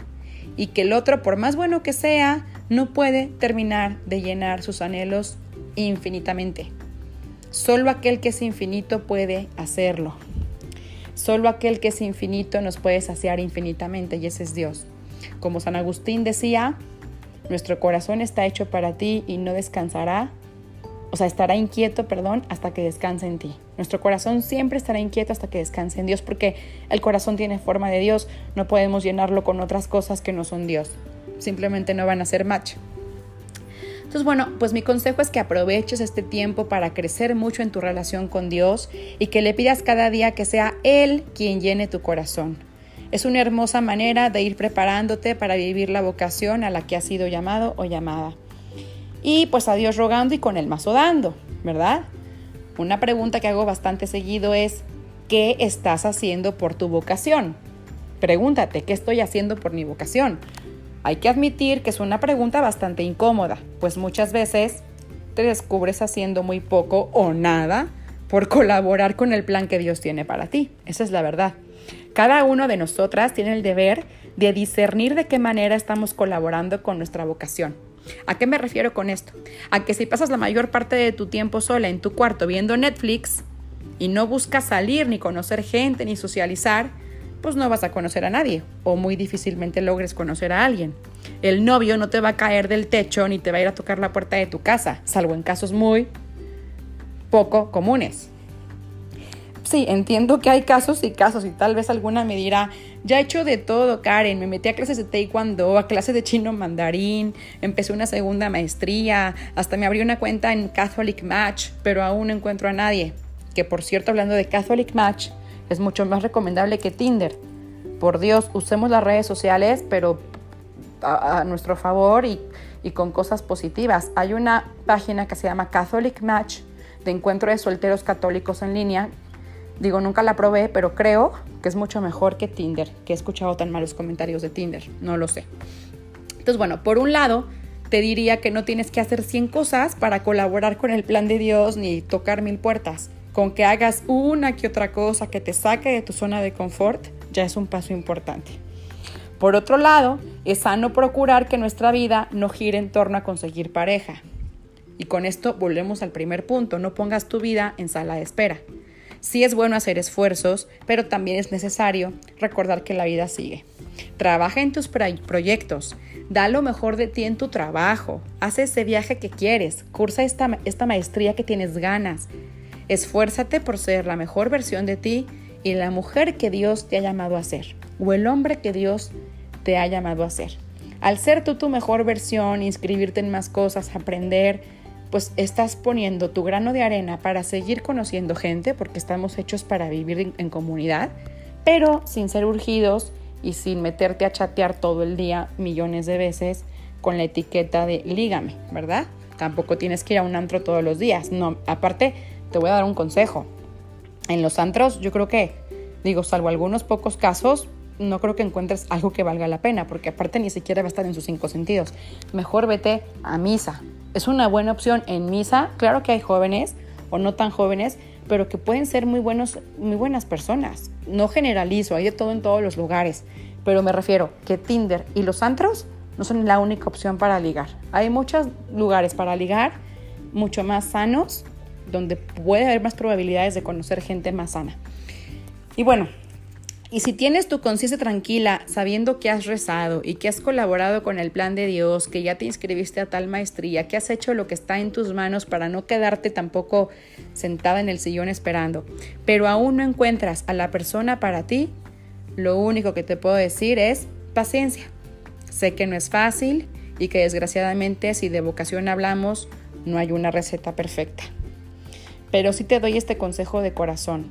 y que el otro, por más bueno que sea, no puede terminar de llenar sus anhelos infinitamente. Solo aquel que es infinito puede hacerlo. Solo aquel que es infinito nos puede saciar infinitamente y ese es Dios. Como San Agustín decía, nuestro corazón está hecho para ti y no descansará, o sea, estará inquieto, perdón, hasta que descanse en ti. Nuestro corazón siempre estará inquieto hasta que descanse en Dios porque el corazón tiene forma de Dios, no podemos llenarlo con otras cosas que no son Dios. Simplemente no van a ser match. Entonces, bueno, pues mi consejo es que aproveches este tiempo para crecer mucho en tu relación con Dios y que le pidas cada día que sea Él quien llene tu corazón. Es una hermosa manera de ir preparándote para vivir la vocación a la que has sido llamado o llamada. Y pues a Dios rogando y con el mazo dando, ¿verdad? Una pregunta que hago bastante seguido es, ¿qué estás haciendo por tu vocación? Pregúntate, ¿qué estoy haciendo por mi vocación? Hay que admitir que es una pregunta bastante incómoda, pues muchas veces te descubres haciendo muy poco o nada por colaborar con el plan que Dios tiene para ti. Esa es la verdad. Cada uno de nosotras tiene el deber de discernir de qué manera estamos colaborando con nuestra vocación. ¿A qué me refiero con esto? A que si pasas la mayor parte de tu tiempo sola en tu cuarto viendo Netflix y no buscas salir ni conocer gente ni socializar, pues no vas a conocer a nadie o muy difícilmente logres conocer a alguien. El novio no te va a caer del techo ni te va a ir a tocar la puerta de tu casa, salvo en casos muy poco comunes. Sí, entiendo que hay casos y casos y tal vez alguna me dirá, ya he hecho de todo, Karen, me metí a clases de taekwondo, a clases de chino mandarín, empecé una segunda maestría, hasta me abrí una cuenta en Catholic Match, pero aún no encuentro a nadie. Que por cierto, hablando de Catholic Match, es mucho más recomendable que Tinder. Por Dios, usemos las redes sociales, pero a, nuestro favor y, con cosas positivas. Hay una página que se llama Catholic Match de encuentro de solteros católicos en línea. Digo, nunca la probé, pero creo que es mucho mejor que Tinder, que he escuchado tan malos comentarios de Tinder, no lo sé. Entonces, bueno, por un lado, te diría que no tienes que hacer 100 cosas para colaborar con el plan de Dios ni tocar mil puertas. Con que hagas una que otra cosa que te saque de tu zona de confort, ya es un paso importante. Por otro lado, es sano procurar que nuestra vida no gire en torno a conseguir pareja. Y con esto volvemos al primer punto, no pongas tu vida en sala de espera. Sí es bueno hacer esfuerzos, pero también es necesario recordar que la vida sigue. Trabaja en tus proyectos, da lo mejor de ti en tu trabajo, haz ese viaje que quieres, cursa esta, esta maestría que tienes ganas, Esfuérzate por ser la mejor versión de ti y la mujer que Dios te ha llamado a ser, o el hombre que Dios te ha llamado a ser. Al ser tú tu mejor versión, inscribirte en más cosas, aprender, pues estás poniendo tu grano de arena para seguir conociendo gente, porque estamos hechos para vivir en, comunidad, pero sin ser urgidos y sin meterte a chatear todo el día millones de veces con la etiqueta de lígame, ¿verdad? Tampoco tienes que ir a un antro todos los días. No, aparte, te voy a dar un consejo. En los antros, yo creo que, digo, salvo algunos pocos casos, no creo que encuentres algo que valga la pena, porque aparte ni siquiera va a estar en sus cinco sentidos. Mejor vete a misa. Es una buena opción en misa. Claro que hay jóvenes o no tan jóvenes, pero que pueden ser muy, buenos, muy buenas personas. No generalizo, hay de todo en todos los lugares, pero me refiero que Tinder y los antros no son la única opción para ligar. Hay muchos lugares para ligar, mucho más sanos donde puede haber más probabilidades de conocer gente más sana. Y bueno, y si tienes tu conciencia tranquila, sabiendo que has rezado y que has colaborado con el plan de Dios, que ya te inscribiste a tal maestría, que has hecho lo que está en tus manos para no quedarte tampoco sentada en el sillón esperando, pero aún no encuentras a la persona para ti, lo único que te puedo decir es paciencia. Sé que no es fácil y que desgraciadamente si de vocación hablamos, no hay una receta perfecta. Pero sí te doy este consejo de corazón.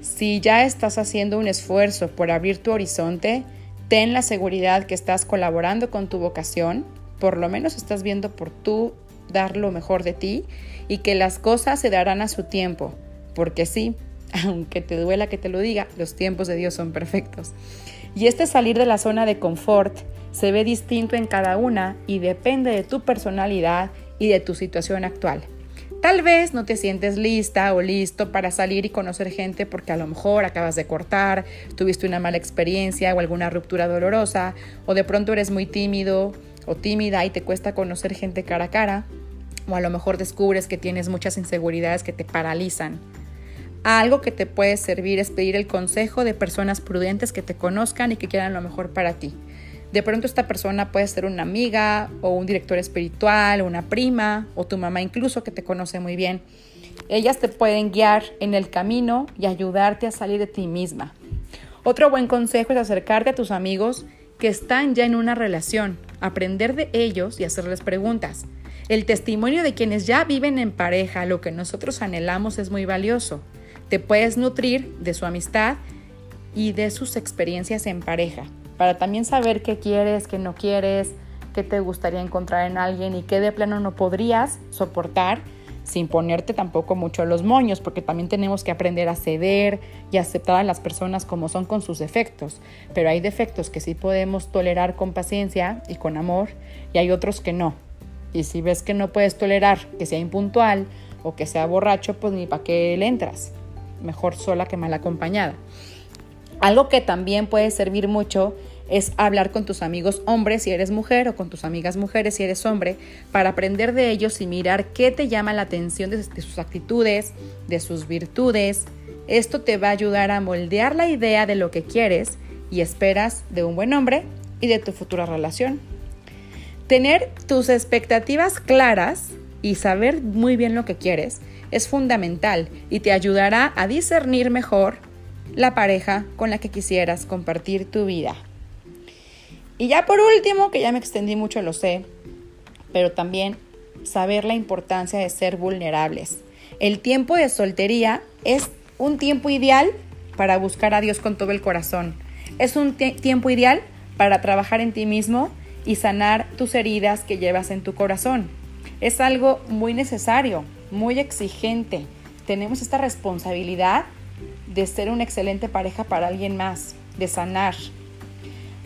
Si ya estás haciendo un esfuerzo por abrir tu horizonte, ten la seguridad que estás colaborando con tu vocación, por lo menos estás viendo por tú dar lo mejor de ti y que las cosas se darán a su tiempo, porque sí, [LAUGHS] aunque te duela que te lo diga, los tiempos de Dios son perfectos. Y este salir de la zona de confort se ve distinto en cada una y depende de tu personalidad y de tu situación actual. Tal vez no te sientes lista o listo para salir y conocer gente porque a lo mejor acabas de cortar, tuviste una mala experiencia o alguna ruptura dolorosa, o de pronto eres muy tímido o tímida y te cuesta conocer gente cara a cara, o a lo mejor descubres que tienes muchas inseguridades que te paralizan. Algo que te puede servir es pedir el consejo de personas prudentes que te conozcan y que quieran lo mejor para ti. De pronto esta persona puede ser una amiga o un director espiritual, una prima o tu mamá incluso que te conoce muy bien. Ellas te pueden guiar en el camino y ayudarte a salir de ti misma. Otro buen consejo es acercarte a tus amigos que están ya en una relación, aprender de ellos y hacerles preguntas. El testimonio de quienes ya viven en pareja, lo que nosotros anhelamos, es muy valioso. Te puedes nutrir de su amistad y de sus experiencias en pareja para también saber qué quieres, qué no quieres, qué te gustaría encontrar en alguien y qué de plano no podrías soportar sin ponerte tampoco mucho los moños, porque también tenemos que aprender a ceder y aceptar a las personas como son con sus defectos. Pero hay defectos que sí podemos tolerar con paciencia y con amor, y hay otros que no. Y si ves que no puedes tolerar que sea impuntual o que sea borracho, pues ni para qué le entras. Mejor sola que mal acompañada. Algo que también puede servir mucho es hablar con tus amigos hombres si eres mujer o con tus amigas mujeres si eres hombre para aprender de ellos y mirar qué te llama la atención de, sus actitudes, de sus virtudes. Esto te va a ayudar a moldear la idea de lo que quieres y esperas de un buen hombre y de tu futura relación. Tener tus expectativas claras y saber muy bien lo que quieres es fundamental y te ayudará a discernir mejor la pareja con la que quisieras compartir tu vida. Y ya por último, que ya me extendí mucho, lo sé, pero también saber la importancia de ser vulnerables. El tiempo de soltería es un tiempo ideal para buscar a Dios con todo el corazón. Es un tiempo ideal para trabajar en ti mismo y sanar tus heridas que llevas en tu corazón. Es algo muy necesario, muy exigente. Tenemos esta responsabilidad de ser una excelente pareja para alguien más, de sanar,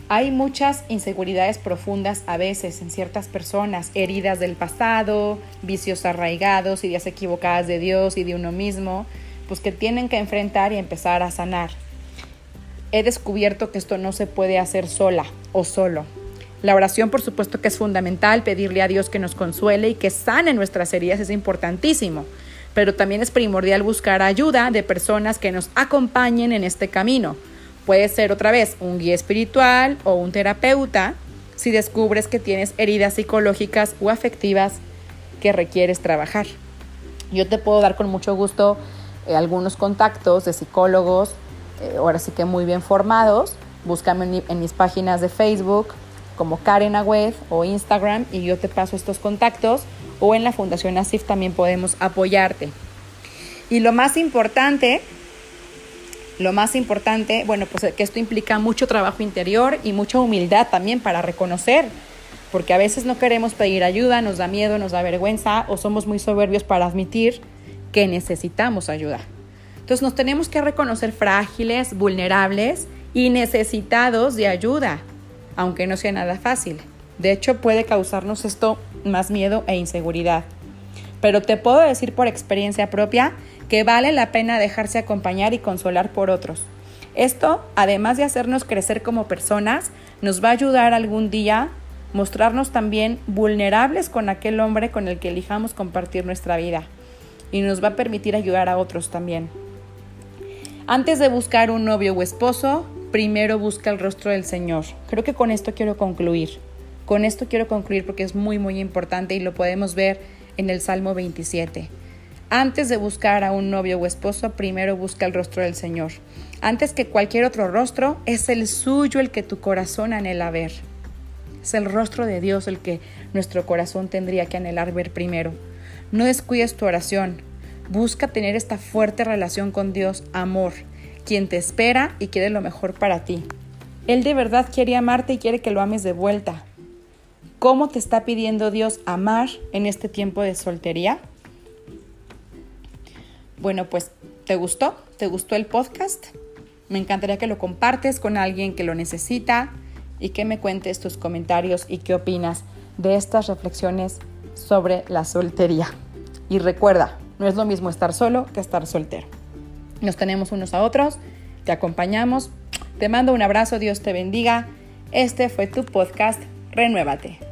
hay muchas inseguridades profundas a veces en ciertas personas, heridas del pasado, vicios arraigados, ideas equivocadas de Dios y de uno mismo, pues que tienen que enfrentar y empezar a sanar. He descubierto que esto no se puede hacer sola o solo. La oración, por supuesto que es fundamental, pedirle a Dios que nos consuele y que sane nuestras heridas es importantísimo, pero también es primordial buscar ayuda de personas que nos acompañen en este camino Puede ser otra vez un guía espiritual o un terapeuta si descubres que tienes heridas psicológicas o afectivas que requieres trabajar. Yo te puedo dar con mucho gusto eh, algunos contactos de psicólogos, eh, ahora sí que muy bien formados. Búscame en, mis páginas de Facebook como Karen Agüed o Instagram y yo te paso estos contactos o en la Fundación ASIF también podemos apoyarte. Y lo más importante lo más importante, bueno, pues que esto implica mucho trabajo interior y mucha humildad también para reconocer, porque a veces no queremos pedir ayuda, nos da miedo, nos da vergüenza o somos muy soberbios para admitir que necesitamos ayuda. Entonces nos tenemos que reconocer frágiles, vulnerables y necesitados de ayuda, aunque no sea nada fácil. De hecho, puede causarnos esto más miedo e inseguridad. Pero te puedo decir por experiencia propia que vale la pena dejarse acompañar y consolar por otros. Esto, además de hacernos crecer como personas, nos va a ayudar algún día mostrarnos también vulnerables con aquel hombre con el que elijamos compartir nuestra vida y nos va a permitir ayudar a otros también. Antes de buscar un novio o esposo, primero busca el rostro del Señor. Creo que con esto quiero concluir. Con esto quiero concluir porque es muy muy importante y lo podemos ver en el Salmo 27. Antes de buscar a un novio o esposo, primero busca el rostro del Señor. Antes que cualquier otro rostro, es el suyo el que tu corazón anhela ver. Es el rostro de Dios el que nuestro corazón tendría que anhelar ver primero. No descuides tu oración. Busca tener esta fuerte relación con Dios, amor, quien te espera y quiere lo mejor para ti. Él de verdad quiere amarte y quiere que lo ames de vuelta. ¿Cómo te está pidiendo Dios amar en este tiempo de soltería? Bueno, pues, ¿te gustó? ¿Te gustó el podcast? Me encantaría que lo compartes con alguien que lo necesita y que me cuentes tus comentarios y qué opinas de estas reflexiones sobre la soltería. Y recuerda, no es lo mismo estar solo que estar soltero. Nos tenemos unos a otros, te acompañamos, te mando un abrazo, Dios te bendiga. Este fue tu podcast, Renuévate.